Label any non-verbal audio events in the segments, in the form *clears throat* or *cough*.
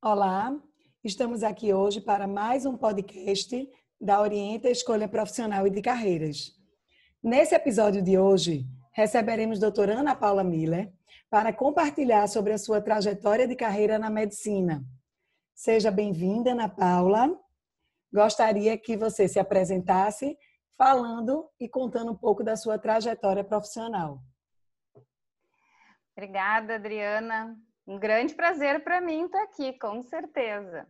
Olá, estamos aqui hoje para mais um podcast da Orienta Escolha Profissional e de Carreiras. Nesse episódio de hoje, receberemos a doutora Ana Paula Miller para compartilhar sobre a sua trajetória de carreira na medicina. Seja bem-vinda, Ana Paula. Gostaria que você se apresentasse falando e contando um pouco da sua trajetória profissional. Obrigada, Adriana. Um grande prazer para mim estar aqui, com certeza.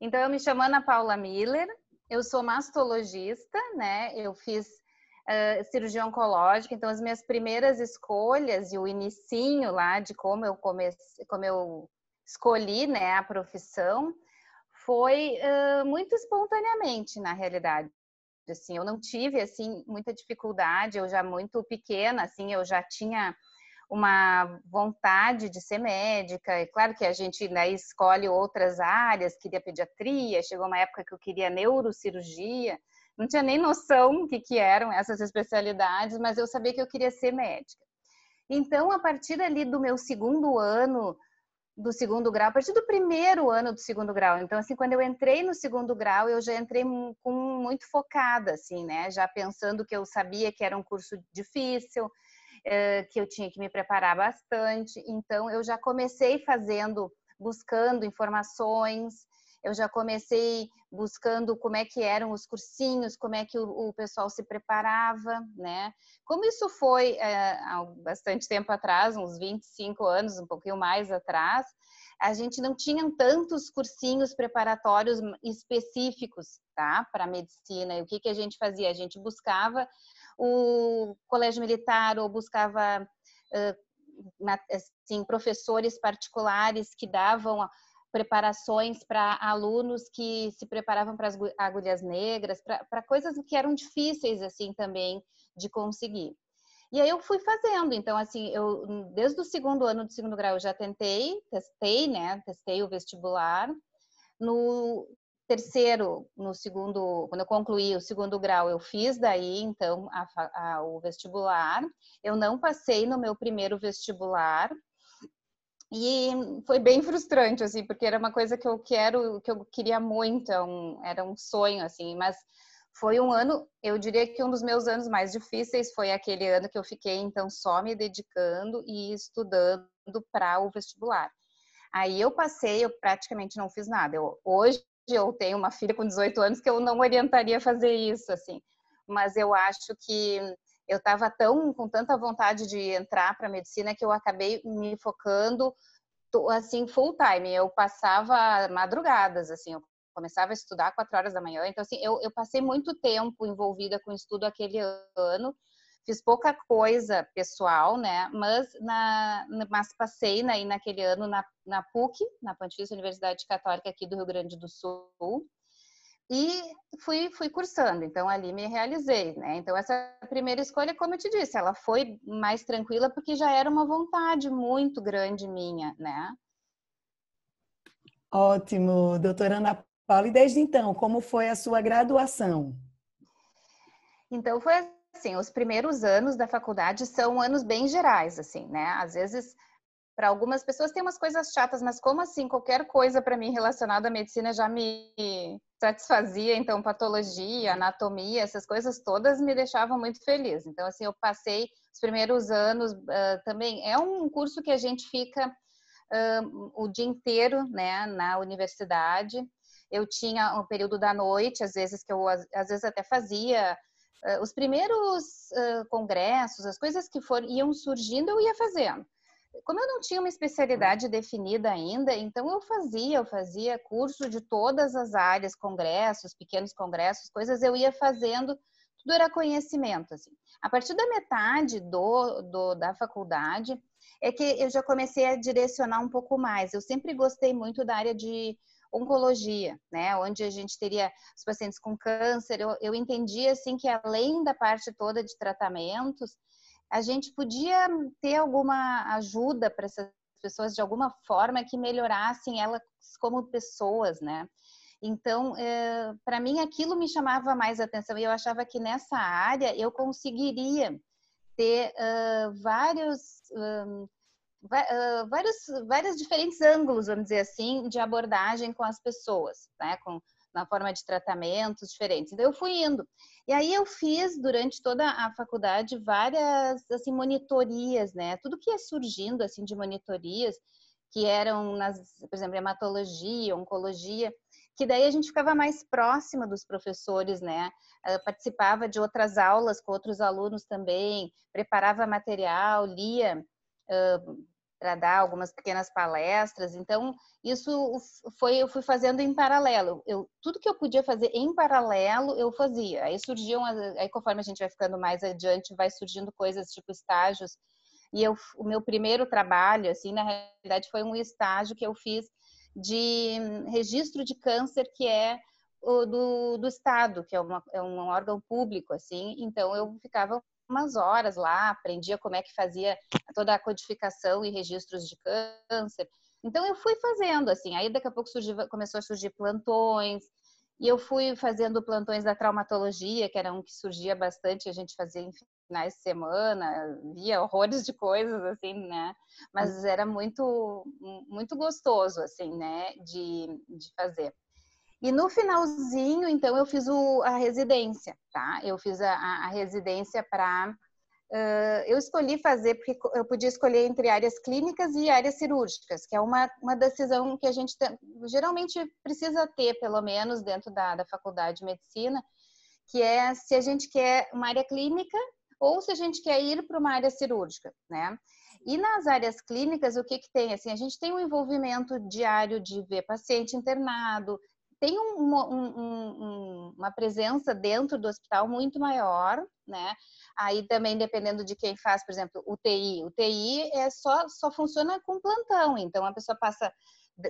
Então, eu me chamo Ana Paula Miller, eu sou mastologista, né? Eu fiz uh, cirurgia oncológica, então as minhas primeiras escolhas e o inicinho lá de como eu comecei, como eu escolhi, né, a profissão, foi uh, muito espontaneamente, na realidade. Assim, eu não tive assim muita dificuldade, eu já muito pequena, assim, eu já tinha uma vontade de ser médica. É claro que a gente né, escolhe outras áreas, queria pediatria, chegou uma época que eu queria neurocirurgia, não tinha nem noção o que, que eram essas especialidades, mas eu sabia que eu queria ser médica. Então, a partir ali do meu segundo ano do segundo grau, a partir do primeiro ano do segundo grau. Então, assim, quando eu entrei no segundo grau, eu já entrei com muito focada, assim, né? Já pensando que eu sabia que era um curso difícil, que eu tinha que me preparar bastante. Então, eu já comecei fazendo, buscando informações, eu já comecei buscando como é que eram os cursinhos, como é que o, o pessoal se preparava, né? Como isso foi é, há bastante tempo atrás, uns 25 anos, um pouquinho mais atrás, a gente não tinha tantos cursinhos preparatórios específicos, tá? Para medicina. E o que, que a gente fazia? A gente buscava o colégio militar ou buscava assim, professores particulares que davam preparações para alunos que se preparavam para as agulhas negras, para coisas que eram difíceis assim também de conseguir. E aí eu fui fazendo, então assim, eu desde o segundo ano do segundo grau eu já tentei, testei, né? Testei o vestibular. No terceiro, no segundo, quando eu concluí o segundo grau, eu fiz daí, então, a, a, o vestibular. Eu não passei no meu primeiro vestibular. E foi bem *laughs* frustrante, assim, porque era uma coisa que eu quero, que eu queria muito, é era um sonho, assim, mas foi um ano, eu diria que um dos meus anos mais difíceis foi aquele ano que eu fiquei, então, só me dedicando e estudando para o vestibular. Aí eu passei, eu praticamente não fiz nada. Eu, hoje eu tenho uma filha com 18 anos que eu não orientaria a fazer isso, assim. Mas eu acho que eu estava tão com tanta vontade de entrar para medicina que eu acabei me focando assim full time. Eu passava madrugadas, assim, eu começava a estudar quatro horas da manhã. Então assim, eu, eu passei muito tempo envolvida com estudo aquele ano fiz pouca coisa pessoal, né? Mas, na, mas passei né, naquele ano na, na PUC, na Pontifícia Universidade Católica aqui do Rio Grande do Sul, e fui, fui cursando. Então, ali me realizei, né? Então, essa primeira escolha, como eu te disse, ela foi mais tranquila porque já era uma vontade muito grande minha, né? Ótimo, doutora Ana Paula. E desde então, como foi a sua graduação? Então, foi assim, os primeiros anos da faculdade são anos bem gerais, assim, né? Às vezes, para algumas pessoas tem umas coisas chatas, mas como assim, qualquer coisa para mim relacionada à medicina já me satisfazia, então patologia, anatomia, essas coisas todas me deixavam muito feliz. Então, assim, eu passei os primeiros anos uh, também. É um curso que a gente fica uh, o dia inteiro, né, na universidade. Eu tinha um período da noite, às vezes que eu às vezes até fazia uh, os primeiros uh, congressos, as coisas que foram, iam surgindo, eu ia fazendo. Como eu não tinha uma especialidade definida ainda, então eu fazia, eu fazia curso de todas as áreas, congressos, pequenos congressos, coisas eu ia fazendo, tudo era conhecimento. Assim. A partir da metade do, do, da faculdade, é que eu já comecei a direcionar um pouco mais. Eu sempre gostei muito da área de oncologia, né, onde a gente teria os pacientes com câncer, eu, eu entendi assim que além da parte toda de tratamentos, a gente podia ter alguma ajuda para essas pessoas de alguma forma que melhorassem elas como pessoas, né? Então, é, para mim, aquilo me chamava mais atenção e eu achava que nessa área eu conseguiria ter uh, vários vários, vários diferentes ângulos, vamos dizer assim, de abordagem com as pessoas, né? Com, na forma de tratamentos diferentes. Então eu fui indo. E aí eu fiz durante toda a faculdade várias assim monitorias, né? Tudo que ia surgindo assim de monitorias que eram nas, por exemplo, hematologia, oncologia, que daí a gente ficava mais próxima dos professores, né? Eu participava de outras aulas com outros alunos também, preparava material, lia para dar algumas pequenas palestras. Então, isso foi eu fui fazendo em paralelo. Eu, tudo que eu podia fazer em paralelo, eu fazia. Aí surgiam, aí conforme a gente vai ficando mais adiante, vai surgindo coisas tipo estágios. E eu, o meu primeiro trabalho, assim, na realidade, foi um estágio que eu fiz de registro de câncer, que é do, do Estado, que é, uma, é um órgão público, assim. Então, eu ficava umas horas lá, aprendia como é que fazia toda a codificação e registros de câncer. Então eu fui fazendo assim, aí daqui a pouco surgiu, começou a surgir plantões, e eu fui fazendo plantões da traumatologia, que era um que surgia bastante, a gente fazia em finais de semana, via horrores de coisas assim, né? Mas era muito muito gostoso assim, né, de, de fazer. E no finalzinho, então, eu fiz o, a residência, tá? Eu fiz a, a residência para. Uh, eu escolhi fazer porque eu podia escolher entre áreas clínicas e áreas cirúrgicas, que é uma, uma decisão que a gente tem, geralmente precisa ter, pelo menos dentro da, da faculdade de medicina, que é se a gente quer uma área clínica ou se a gente quer ir para uma área cirúrgica, né? E nas áreas clínicas, o que, que tem? Assim, a gente tem um envolvimento diário de ver paciente internado, tem um, um, uma presença dentro do hospital muito maior, né? Aí também dependendo de quem faz, por exemplo, UTI. UTI é só, só funciona com plantão, então a pessoa passa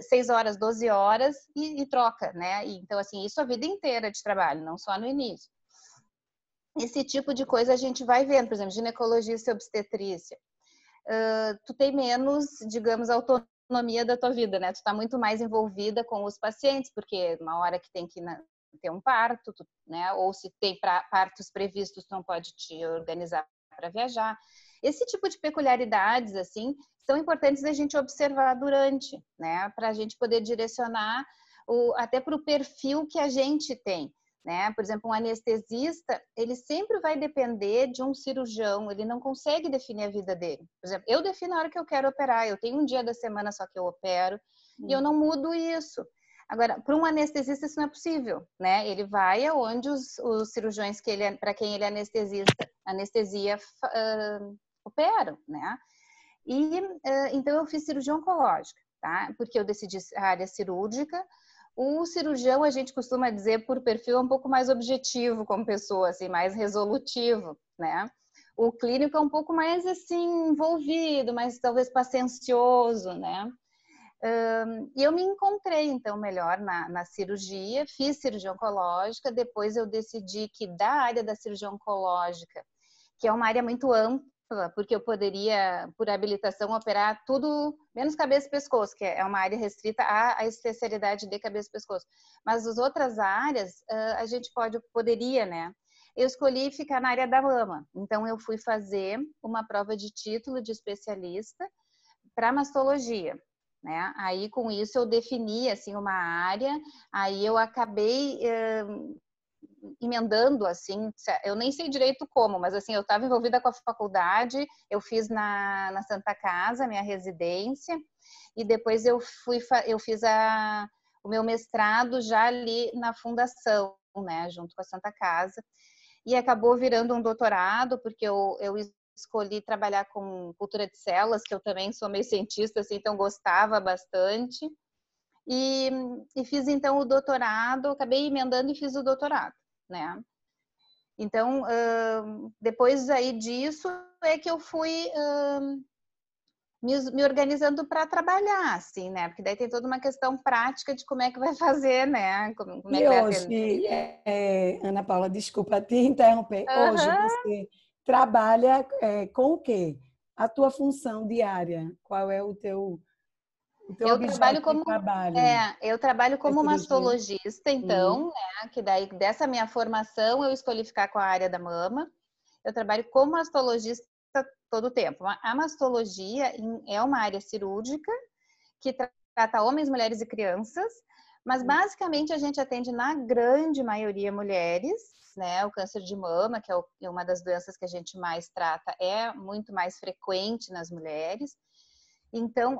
6 horas, 12 horas e, e troca, né? então, assim, isso a vida inteira de trabalho, não só no início. Esse tipo de coisa a gente vai vendo, por exemplo, ginecologista e obstetrícia. Uh, tu tem menos, digamos, autonomia autonomia da tua vida, né? Tu tá muito mais envolvida com os pacientes, porque uma hora que tem que ter um parto, tu, né? Ou se tem pra, partos previstos, tu não pode te organizar para viajar. Esse tipo de peculiaridades, assim, são importantes a gente observar durante, né? Para a gente poder direcionar o, até para o perfil que a gente tem né? Por exemplo, um anestesista, ele sempre vai depender de um cirurgião, ele não consegue definir a vida dele. Por exemplo, eu defino a hora que eu quero operar, eu tenho um dia da semana só que eu opero hum. e eu não mudo isso. Agora, para um anestesista isso não é possível, né? Ele vai aonde os, os cirurgiões que ele para quem ele é anestesista, anestesia uh, operam, né? E uh, então eu fiz cirurgia oncológica, tá? Porque eu decidi a área cirúrgica o cirurgião, a gente costuma dizer, por perfil, é um pouco mais objetivo como pessoa, assim, mais resolutivo, né? O clínico é um pouco mais, assim, envolvido, mais talvez paciencioso, né? Um, e eu me encontrei, então, melhor na, na cirurgia, fiz cirurgia oncológica, depois eu decidi que da área da cirurgia oncológica, que é uma área muito ampla, porque eu poderia, por habilitação, operar tudo menos cabeça e pescoço, que é uma área restrita à, especialidade de cabeça e pescoço. Mas as outras áreas, a gente pode, poderia, né? Eu escolhi ficar na área da mama. Então, eu fui fazer uma prova de título de especialista para mastologia. Né? Aí com isso eu defini assim uma área, aí eu acabei emendando assim, eu nem sei direito como, mas assim, eu estava envolvida com a faculdade, eu fiz na, na Santa Casa, minha residência, e depois eu fui eu fiz a, o meu mestrado já ali na fundação, né, junto com a Santa Casa, e acabou virando um doutorado, porque eu, eu escolhi trabalhar com cultura de células, que eu também sou meio cientista, assim, então gostava bastante. E, e, fiz então o doutorado, acabei emendando e fiz o doutorado né? Então, uh, depois aí disso é que eu fui uh, me, me, organizando para trabalhar, assim, né? Porque daí tem toda uma questão prática de como é que vai *laughs* fazer, né? Como, como é que vai hoje, é, é, Ana Paula, desculpa te interromper. Uhum. Hoje você trabalha é, com o quê? A tua função diária? Qual é o teu eu trabalho como trabalho. É, eu trabalho como mastologista, então, uhum. né, que daí dessa minha formação eu escolhi ficar com a área da mama. Eu trabalho como mastologista todo o tempo. A mastologia é uma área cirúrgica que trata homens, mulheres e crianças, mas basicamente a gente atende na grande maioria mulheres, né? O câncer de mama, que é, é uma das doenças que a gente mais trata, é muito mais frequente nas mulheres. Então,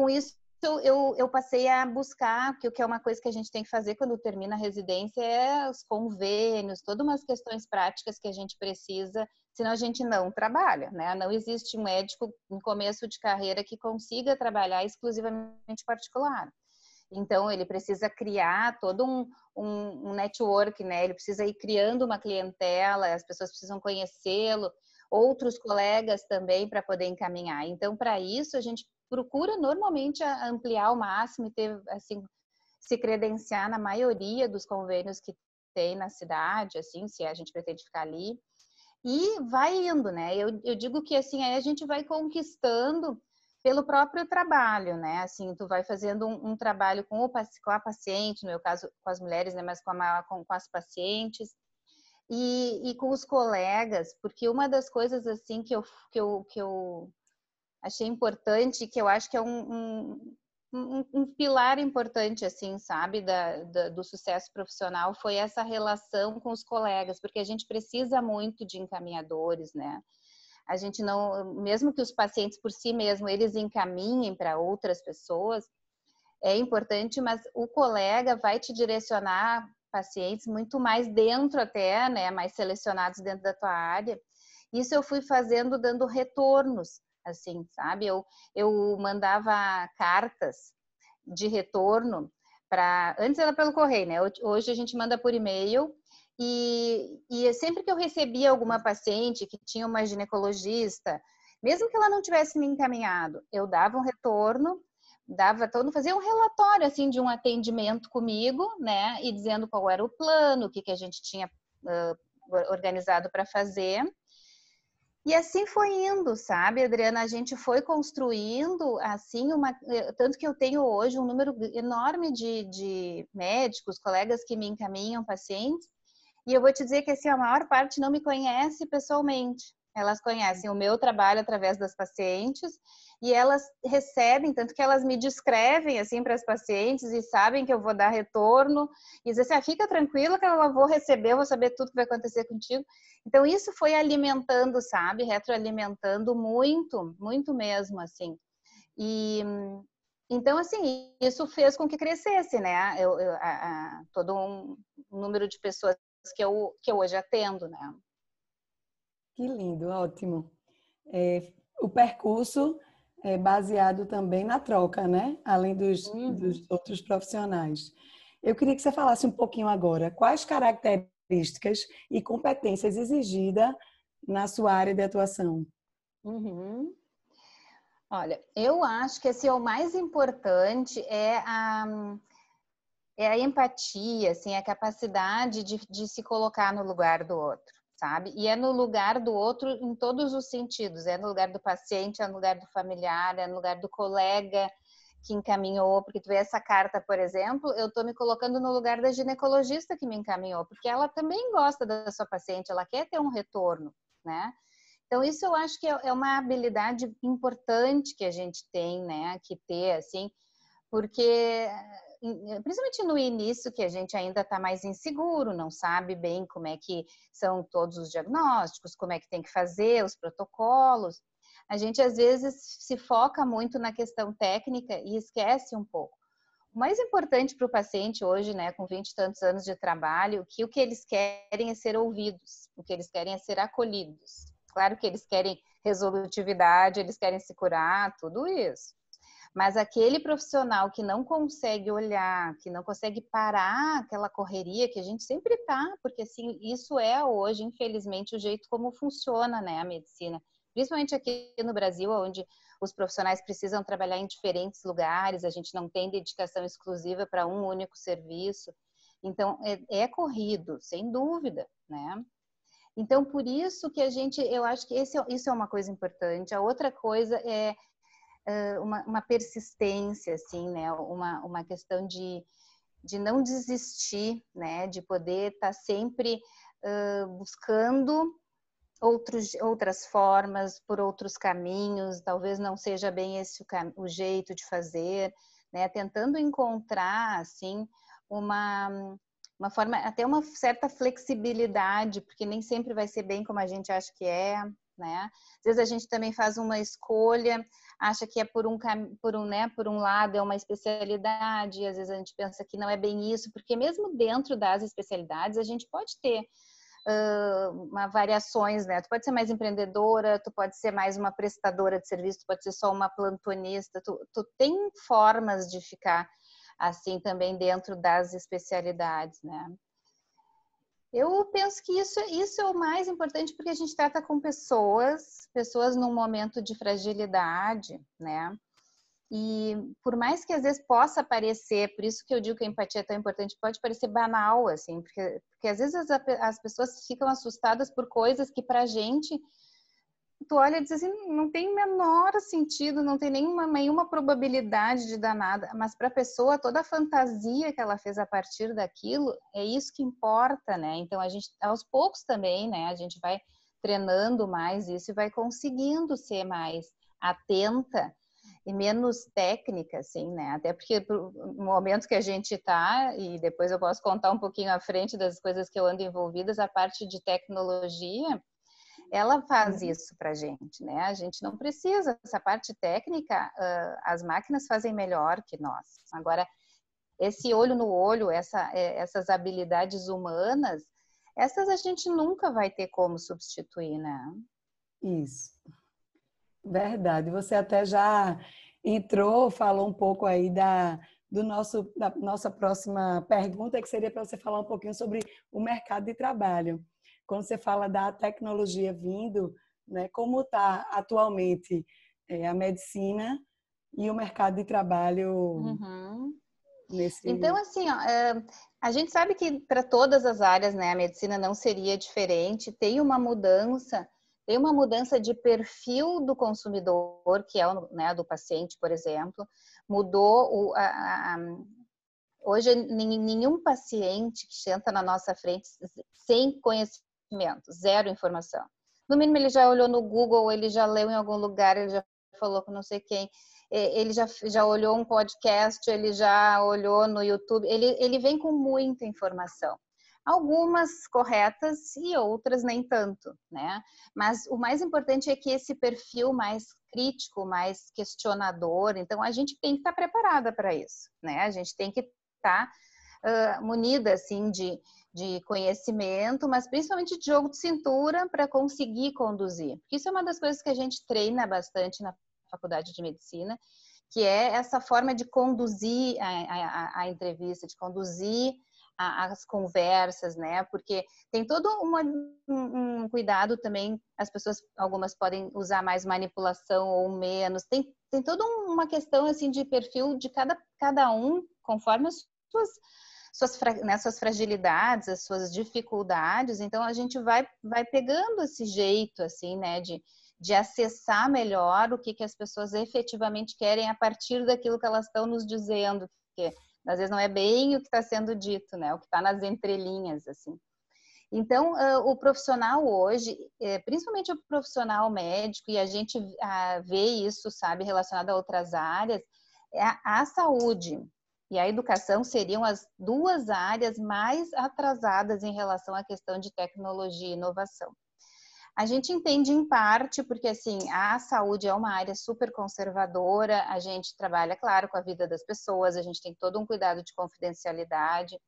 com isso eu, eu, passei a buscar, que o que é uma coisa que a gente tem que fazer quando termina a residência é os convênios, todas umas questões práticas que a gente precisa, senão a gente não trabalha, né? Não existe um médico em começo de carreira que consiga trabalhar exclusivamente particular. Então, ele precisa criar todo um, um, um network, né? Ele precisa ir criando uma clientela, as pessoas precisam conhecê-lo, outros colegas também para poder encaminhar. Então, para isso, a gente procura normalmente ampliar ao máximo e ter, assim, se credenciar na maioria dos convênios que tem na cidade, assim, se a gente pretende ficar ali. E vai indo, né? Eu, eu digo que, assim, aí a gente vai conquistando pelo próprio trabalho, né? Assim, tu vai fazendo um, um trabalho com, o, com a paciente, no meu caso, com as mulheres, né? Mas com, a, com, com as pacientes. E, e, com os colegas, porque uma das coisas assim que eu, que eu, que eu achei importante, que eu acho que é um, um, um, um pilar importante, assim, sabe, da, da, do sucesso profissional, foi essa relação com os colegas, porque a gente precisa muito de encaminhadores, né? A gente não, mesmo que os pacientes por si mesmo eles encaminhem para outras pessoas, é importante, mas o colega vai te direcionar pacientes muito mais dentro até, né, mais selecionados dentro da tua área. Isso eu fui fazendo dando retornos assim, sabe? Eu, eu mandava cartas de retorno para. Antes era pelo correio, né? Hoje a gente manda por e-mail. E, e sempre que eu recebia alguma paciente que tinha uma ginecologista, mesmo que ela não tivesse me encaminhado, eu dava um retorno, dava todo, fazia um relatório assim de um atendimento comigo, né, e dizendo qual era o plano, o que que a gente tinha uh, organizado para fazer. E assim foi indo, sabe, Adriana? A gente foi construindo, assim, uma. Eh, tanto que eu tenho hoje um número enorme de, de médicos, colegas que me encaminham pacientes, e eu vou te dizer que assim, a maior parte não me conhece pessoalmente. Elas conhecem o meu trabalho através das pacientes e elas recebem, tanto que elas me descrevem assim para as pacientes e sabem que eu vou dar retorno e dizem assim, ah, fica tranquila que eu vou receber, eu vou saber tudo que vai acontecer contigo. Então isso foi alimentando, sabe, retroalimentando muito, muito mesmo assim. E então assim isso fez com que crescesse, né? Eu, eu a, a, todo um número de pessoas que eu que eu hoje atendo, né? Que lindo, ótimo. É, o percurso é baseado também na troca, né? Além dos, uhum. dos outros profissionais. Eu queria que você falasse um pouquinho agora quais características e competências exigidas na sua área de atuação. Uhum. Olha, eu acho que assim, o mais importante é a, é a empatia, assim, a capacidade de, de se colocar no lugar do outro sabe? E é no lugar do outro em todos os sentidos. É no lugar do paciente, é no lugar do familiar, é no lugar do colega que encaminhou, porque tu vê essa carta, por exemplo, eu estou me colocando no lugar da ginecologista que me encaminhou, porque ela também gosta da sua paciente, ela quer ter um retorno, né? Então isso eu acho que é, é uma habilidade importante que a gente tem, né, que ter assim, porque principalmente no início, que a gente ainda está mais inseguro, não sabe bem como é que são todos os diagnósticos, como é que tem que fazer os protocolos. A gente às vezes se foca muito na questão técnica e esquece um pouco. O mais importante para o paciente hoje, né, com 20 e tantos anos de trabalho, que o que eles querem é ser ouvidos, o que eles querem é ser acolhidos. Claro que eles querem resolutividade, eles querem se curar, tudo isso. Mas aquele profissional que não consegue olhar, que não consegue parar aquela correria que a gente sempre tá, porque assim, isso é hoje, infelizmente, o jeito como funciona, né, a medicina. Principalmente aqui no Brasil, onde os profissionais precisam trabalhar em diferentes lugares, a gente não tem dedicação exclusiva para um único serviço. Então, é, é corrido, sem dúvida, né? Então, por isso que a gente, eu acho que esse, é, isso é uma coisa importante. A outra coisa é uma, uma persistência, assim, né? Uma, uma questão de, de não desistir, né? De poder estar tá sempre uh, buscando outros, outras formas, por outros caminhos, talvez não seja bem esse o, o jeito de fazer, né? Tentando encontrar, assim, uma, uma forma, até uma certa flexibilidade, porque nem sempre vai ser bem como a gente acha que é, né? Às vezes a gente também faz uma escolha, acha que é por um por um, né, por um lado é uma especialidade, às vezes a gente pensa que não é bem isso, porque mesmo dentro das especialidades a gente pode ter uh, uma variações, né? Tu pode ser mais empreendedora, tu pode ser mais uma prestadora de serviço, tu pode ser só uma plantonista, tu, tu tem formas de ficar assim também dentro das especialidades, né? Eu penso que isso, isso é o mais importante porque a gente trata com pessoas, pessoas num momento de fragilidade, né? E por mais que às vezes possa parecer, por isso que eu digo que a empatia é tão importante, pode parecer banal, assim, porque, porque às vezes as, as pessoas ficam assustadas por coisas que pra gente tu olha e diz assim, não tem o menor sentido, não tem nenhuma, nenhuma probabilidade de dar nada, mas para a pessoa, toda a fantasia que ela fez a partir daquilo, é isso que importa, né? Então, a gente, aos poucos também, né, a gente vai treinando mais isso e vai conseguindo ser mais atenta e menos técnica, assim, né? Até porque no momento que a gente está, e depois eu posso contar um pouquinho à frente das coisas que eu ando envolvidas, a parte de tecnologia, ela faz uhum. isso para a gente, né? A gente não precisa, essa parte técnica, as máquinas fazem melhor que nós. Agora, esse olho no olho, essa, é, essas habilidades humanas, essas a gente nunca vai ter como substituir, né? Isso. Verdade. Você até já entrou, falou um pouco aí da, do nosso, da nossa próxima pergunta, que seria para você falar um pouquinho sobre o mercado de trabalho quando você fala da tecnologia vindo, né, como está atualmente é, a medicina e o mercado de trabalho uhum. nesse. Então, assim, ó, é, a gente sabe que para todas as áreas, né, a medicina não seria diferente. Tem uma mudança, tem uma mudança de perfil do consumidor, que é o né, do paciente, por exemplo. Mudou o, a, a, Hoje, nenhum paciente que senta na nossa frente sem conhecimento conhecimento, zero informação. No mínimo, ele já olhou no Google, ele já leu em algum lugar, ele já falou com não sei quem, ele já, já olhou um podcast, ele já olhou no YouTube, ele, ele vem com muita informação. Algumas corretas e outras nem tanto, né? Mas o mais importante é que esse perfil mais crítico, mais questionador, então a gente tem que estar preparada para isso, né? A gente tem que estar uh, munida, assim, de, de conhecimento, mas principalmente de jogo de cintura para conseguir conduzir. Porque isso é uma das coisas que a gente treina bastante na faculdade de medicina, que é essa forma de conduzir a, a, a entrevista, de conduzir a, as conversas, né? Porque tem todo uma, um, um, cuidado também, as pessoas, algumas podem usar mais manipulação ou menos, tem, tem toda uma questão assim de perfil de cada, cada um, conforme as suas suas, né, suas fragilidades, as suas dificuldades. Então a gente vai, vai pegando esse jeito assim, né, de, de acessar melhor o que, que as pessoas efetivamente querem a partir daquilo que elas estão nos dizendo, porque às vezes não é bem o que está sendo dito, né, o que está nas entrelinhas assim. Então, o profissional hoje, é, principalmente o profissional médico, e a gente ah, vê isso, sabe, relacionado a outras áreas, é a saúde e a educação seriam as duas áreas mais atrasadas em relação à questão de tecnologia e inovação. A gente entende em parte porque assim, a saúde é uma área super conservadora, a gente trabalha, claro, com a vida das pessoas, a gente tem todo um cuidado de confidencialidade,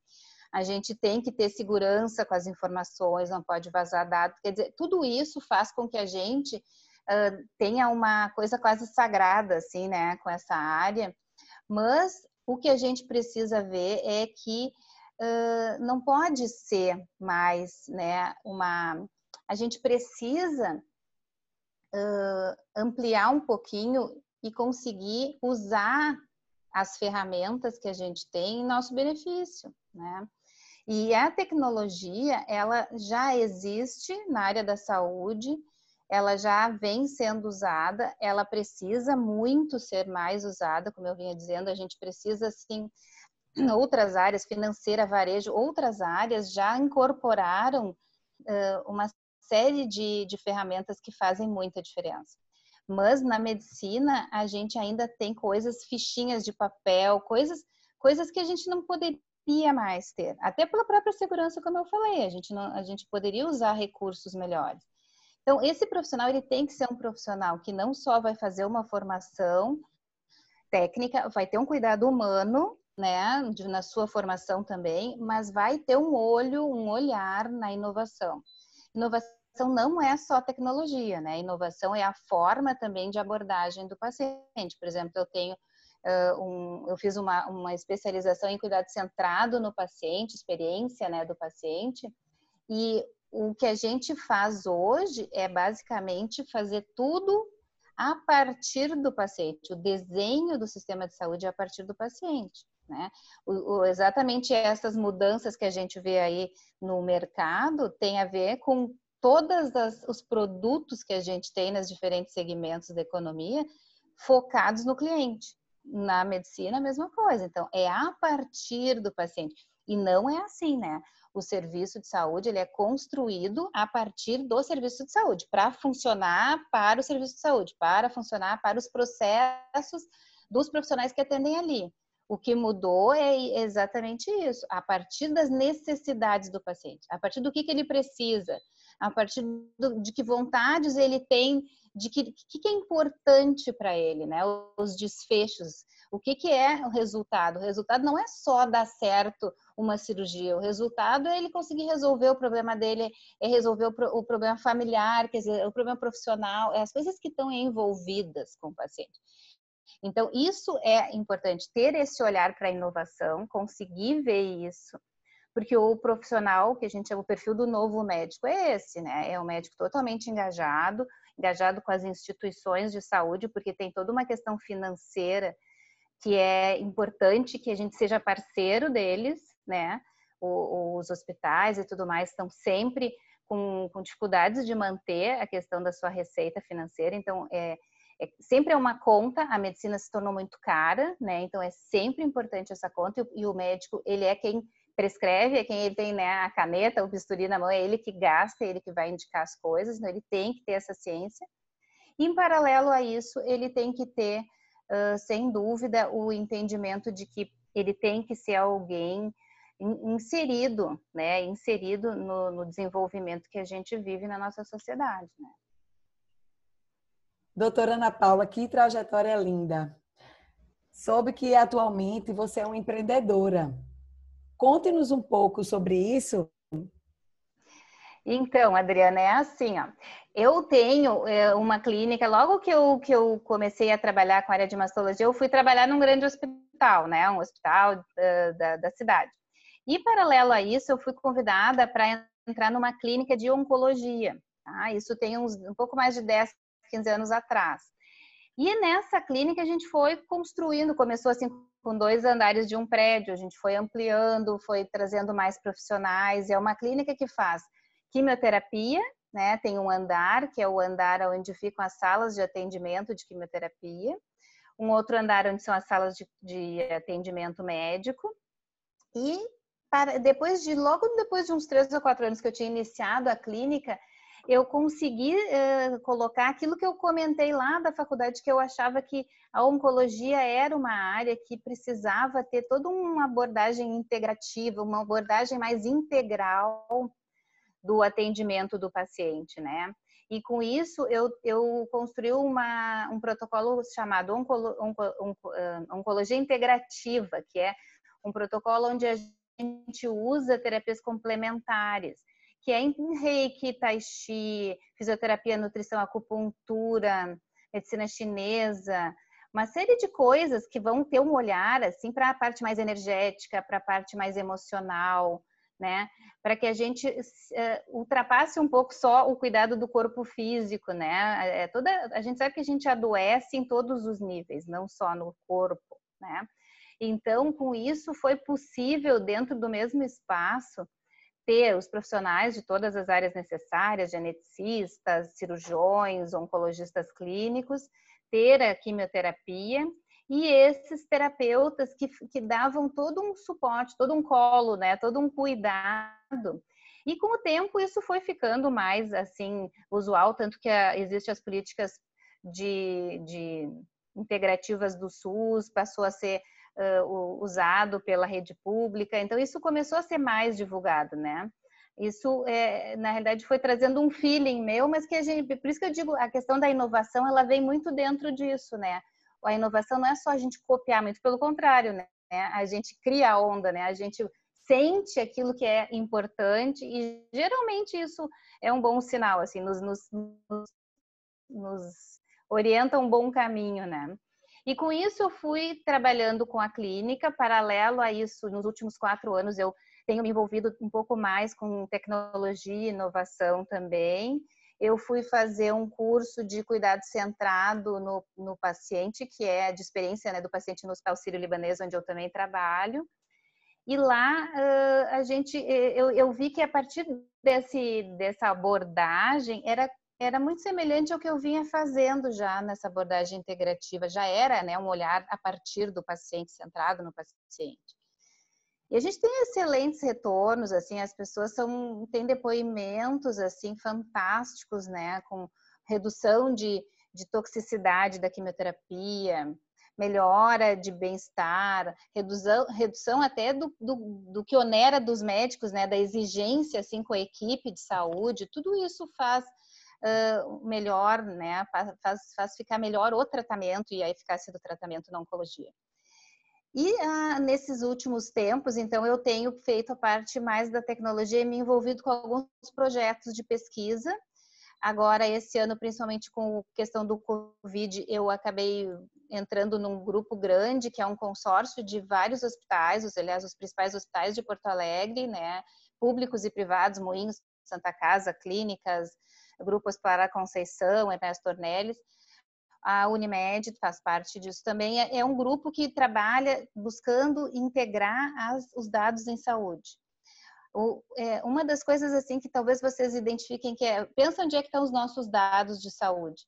a gente tem que ter segurança com as informações, não pode vazar dados, quer dizer, tudo isso faz com que a gente uh, tenha uma coisa quase sagrada, assim, né, com essa área, mas o que a gente precisa ver é que uh, não pode ser mais, né, uma. A gente precisa uh, ampliar um pouquinho e conseguir usar as ferramentas que a gente tem em nosso benefício, né? E a tecnologia, ela já existe na área da saúde, ela já vem sendo usada, ela precisa muito ser mais usada, como eu vinha dizendo, a gente precisa sim *clears throat* outras áreas, financeira, varejo, outras áreas já incorporaram uh, uma série de, de ferramentas que fazem muita diferença. Mas na medicina a gente ainda tem coisas, fichinhas de papel, coisas, coisas que a gente não poderia mais ter. Até pela própria segurança, como eu falei, a gente, não, a gente poderia usar recursos melhores. Então, esse profissional ele tem que ser um profissional que não só vai fazer uma formação técnica, vai ter um cuidado humano, né, na sua formação também, mas vai ter um olho, um olhar na inovação. Inovação não é só tecnologia, né? Inovação é a forma também de abordagem do paciente. Por exemplo, eu tenho uh, um, eu fiz uma, uma especialização em cuidado centrado no paciente, experiência, né, do paciente, e o que a gente faz hoje é basicamente fazer tudo a partir do paciente. O desenho do sistema de saúde é a partir do paciente. Né? O, o, exatamente essas mudanças que a gente vê aí no mercado tem a ver com todos os produtos que a gente tem nos diferentes segmentos da economia focados no cliente. Na medicina, a mesma coisa. Então, é a partir do paciente. E não é assim, né? O serviço de saúde ele é construído a partir do serviço de saúde, para funcionar para o serviço de saúde, para funcionar para os processos dos profissionais que atendem ali. O que mudou é exatamente isso, a partir das necessidades do paciente, a partir do que, que ele precisa, a partir do, de que vontades ele tem, de que, que, que é importante para ele, né? Os desfechos. O que, que é o resultado? O resultado não é só dar certo uma cirurgia, o resultado é ele conseguir resolver o problema dele, é resolver o, o problema familiar, quer dizer, o problema profissional, é as coisas que estão envolvidas com o paciente. Então, isso é importante, ter esse olhar para a inovação, conseguir ver isso, porque o profissional, que a gente chama o perfil do novo médico, é esse, né? É um médico totalmente engajado, engajado com as instituições de saúde, porque tem toda uma questão financeira que é importante que a gente seja parceiro deles, né? os hospitais e tudo mais estão sempre com, com, dificuldades de manter a questão da sua receita financeira, então é, é, sempre é uma conta, a medicina se tornou muito cara, né? Então é sempre importante essa conta e, e o médico ele é quem prescreve, é quem ele tem né, a caneta, o bisturi na mão, é ele que gasta, é ele que vai indicar as coisas, então ele tem que ter essa ciência. Em paralelo a isso, ele tem que ter, uh, sem dúvida, o entendimento de que ele tem que ser alguém inserido, né, inserido no, no desenvolvimento que a gente vive na nossa sociedade, né. Doutora Ana Paula, que trajetória linda. Soube que atualmente você é uma empreendedora. Conte-nos um pouco sobre isso. Então, Adriana, é assim, ó. Eu tenho é, uma clínica, logo que eu, que eu comecei a trabalhar com a área de mastologia, eu fui trabalhar num grande hospital, né? Um hospital da, da, da cidade. E, paralelo a isso, eu fui convidada para entrar numa clínica de oncologia. Tá? Isso tem uns, um pouco mais de 10, 15 anos atrás. E nessa clínica a gente foi construindo, começou assim com dois andares de um prédio. A gente foi ampliando, foi trazendo mais profissionais. É uma clínica que faz quimioterapia, né? Tem um andar, que é o andar onde ficam as salas de atendimento de quimioterapia. Um outro andar onde são as salas de, de atendimento médico. E para, depois de, logo depois de uns três ou quatro anos que eu tinha iniciado a clínica, eu consegui uh, colocar aquilo que eu comentei lá da faculdade, que eu achava que a oncologia era uma área que precisava ter toda uma abordagem integrativa, uma abordagem mais integral do atendimento do paciente, né? E com isso eu, eu construí uma, um protocolo chamado onco, onco, Oncologia Integrativa, que é um protocolo onde a gente usa terapias complementares que é em reiki, tai chi, fisioterapia, nutrição, acupuntura, medicina chinesa, uma série de coisas que vão ter um olhar assim para a parte mais energética, para a parte mais emocional, né? Para que a gente uh, ultrapasse um pouco só o cuidado do corpo físico, né? É toda, a gente sabe que a gente adoece em todos os níveis, não só no corpo, né? Então, com isso foi possível dentro do mesmo espaço ter os profissionais de todas as áreas necessárias, geneticistas, cirurgiões, oncologistas clínicos, ter a quimioterapia e esses terapeutas que, que davam todo um suporte, todo um colo, né, todo um cuidado. E com o tempo isso foi ficando mais assim usual, tanto que existem as políticas de, de integrativas do SUS, passou a ser uh, usado pela rede pública, então isso começou a ser mais divulgado, né? Isso, é, na realidade, foi trazendo um feeling meu, mas que a gente, por isso que eu digo, a questão da inovação, ela vem muito dentro disso, né? A inovação não é só a gente copiar, muito pelo contrário, né? A gente cria a onda, né? A gente sente aquilo que é importante e geralmente isso é um bom sinal, assim, nos, nos, nos, orienta um bom caminho, né? E com isso eu fui trabalhando com a clínica, paralelo a isso, nos últimos quatro anos eu tenho me envolvido um pouco mais com tecnologia e inovação também. Eu fui fazer um curso de cuidado centrado no, no paciente, que é de experiência né, do paciente no Hospital Sírio-Libanês, onde eu também trabalho. E lá a gente, eu, eu vi que a partir desse, dessa abordagem era era muito semelhante ao que eu vinha fazendo já nessa abordagem integrativa. Já era né, um olhar a partir do paciente, centrado no paciente. E a gente tem excelentes retornos, assim, as pessoas são, têm depoimentos, assim, fantásticos, né, com redução de, de toxicidade da quimioterapia, melhora de bem-estar, redução, redução até do, do, do, que onera dos médicos, né, da exigência, assim, com a equipe de saúde, tudo isso faz uh, melhor, né? Faz, faz ficar melhor o tratamento e a eficácia do tratamento na oncologia. E ah, nesses últimos tempos, então, eu tenho feito a parte mais da tecnologia e me envolvido com alguns projetos de pesquisa. Agora, esse ano, principalmente com a questão do Covid, eu acabei entrando num grupo grande, que é um consórcio de vários hospitais, os, aliás, os principais hospitais de Porto Alegre, né? Públicos e privados, Moinhos, Santa Casa, clínicas, grupos para a Conceição, Ernesto Ornelis. A Unimed faz parte disso também. É, é um grupo que trabalha buscando integrar as, os dados em saúde. O, é, uma das coisas assim que talvez vocês identifiquem que é, pensa onde é que estão os nossos dados de saúde.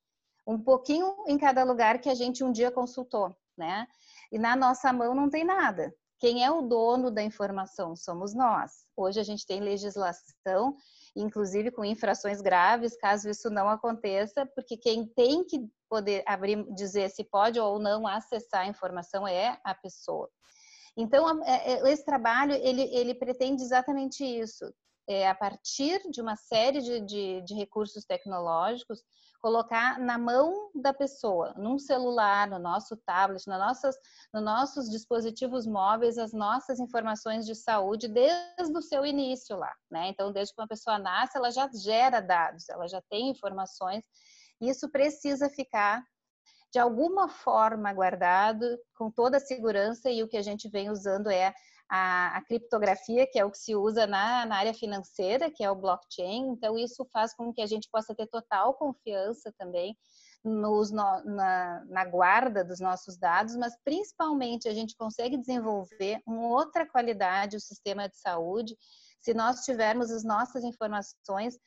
Um pouquinho em cada lugar que a gente um dia consultou, né? E na nossa mão não tem nada. Quem é o dono da informação somos nós. Hoje a gente tem legislação inclusive com infrações graves, caso isso não aconteça, porque quem tem que poder abrir, dizer se pode ou não acessar a informação é a pessoa. Então, é, é, esse trabalho, ele, ele pretende exatamente isso, é, a partir de uma série de, de, de recursos tecnológicos, colocar na mão da pessoa, num celular, no nosso tablet, nos nossos dispositivos móveis, as nossas informações de saúde desde o seu início lá, né? Então, desde que uma pessoa nasce, ela já gera dados, ela já tem informações, isso precisa ficar de alguma forma guardado com toda a segurança e o que a gente vem usando é a, a criptografia, que é o que se usa na, na, área financeira, que é o blockchain. Então, isso faz com que a gente possa ter total confiança também nos, na, na, guarda dos nossos dados, mas principalmente a gente consegue desenvolver uma outra qualidade o sistema de saúde se nós tivermos as nossas informações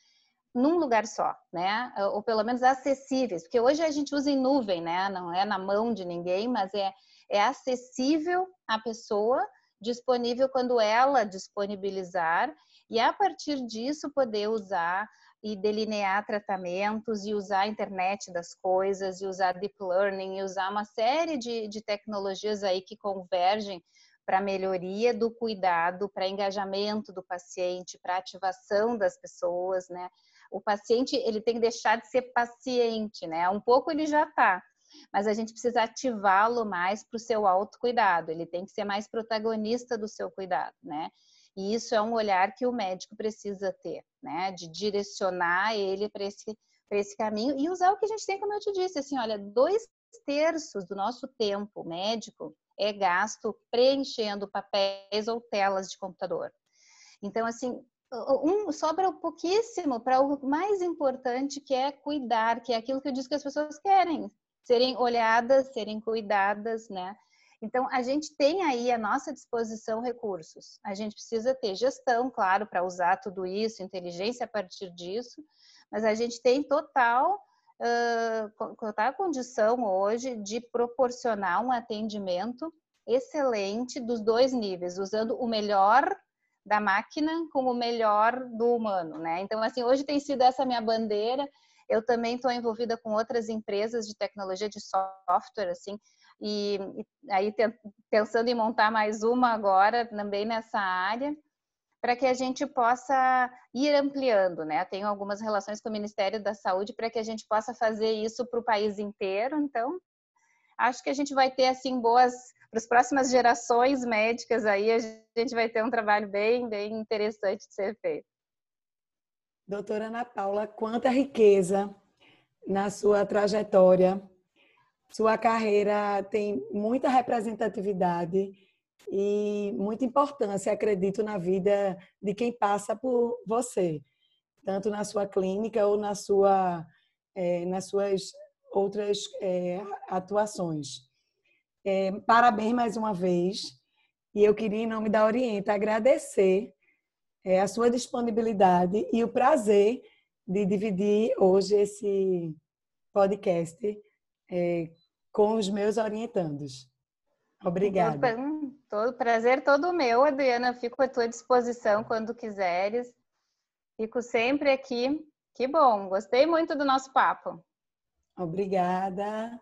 num lugar só, né? Ou pelo menos acessíveis, porque hoje a gente usa em nuvem, né? Não é na mão de ninguém, mas é, é acessível à pessoa disponível quando ela disponibilizar e a partir disso poder usar e delinear tratamentos e usar a internet das coisas e usar deep learning e usar uma série de, de tecnologias aí que convergem para melhoria do cuidado, para engajamento do paciente, para ativação das pessoas, né? O paciente ele tem que deixar de ser paciente, né? Um pouco ele já está, mas a gente precisa ativá-lo mais para o seu autocuidado, ele tem que ser mais protagonista do seu cuidado, né? E isso é um olhar que o médico precisa ter, né? De direcionar ele para esse, esse caminho e usar o que a gente tem, como eu te disse, assim, olha, dois terços do nosso tempo médico é gasto preenchendo papéis ou telas de computador. Então, assim, um, sobra pouquíssimo para o mais importante, que é cuidar, que é aquilo que eu disse que as pessoas querem, serem olhadas, serem cuidadas, né? Então, a gente tem aí à nossa disposição recursos. A gente precisa ter gestão, claro, para usar tudo isso, inteligência a partir disso, mas a gente tem total, uh, total condição hoje de proporcionar um atendimento excelente dos dois níveis, usando o melhor da máquina com o melhor do humano, né? Então, assim, hoje tem sido essa minha bandeira. Eu também estou envolvida com outras empresas de tecnologia de software, assim, e, e aí pensando em montar mais uma agora também nessa área para que a gente possa ir ampliando, né? Tenho algumas relações com o Ministério da Saúde para que a gente possa fazer isso para o país inteiro. Então, acho que a gente vai ter assim boas para as próximas gerações médicas aí a gente vai ter um trabalho bem, bem interessante de ser feito. Doutora Ana Paula, quanta riqueza na sua trajetória. Sua carreira tem muita representatividade e muita importância, acredito, na vida de quem passa por você, tanto na sua clínica ou na sua, é, nas suas outras é, atuações. É, parabéns mais uma vez. E eu queria, em nome da Orienta, agradecer é, a sua disponibilidade e o prazer de dividir hoje esse podcast é, com os meus orientandos. Obrigada. Todo, todo prazer todo meu, Adriana. Fico à tua disposição quando quiseres. Fico sempre aqui. Que bom, gostei muito do nosso papo. Obrigada.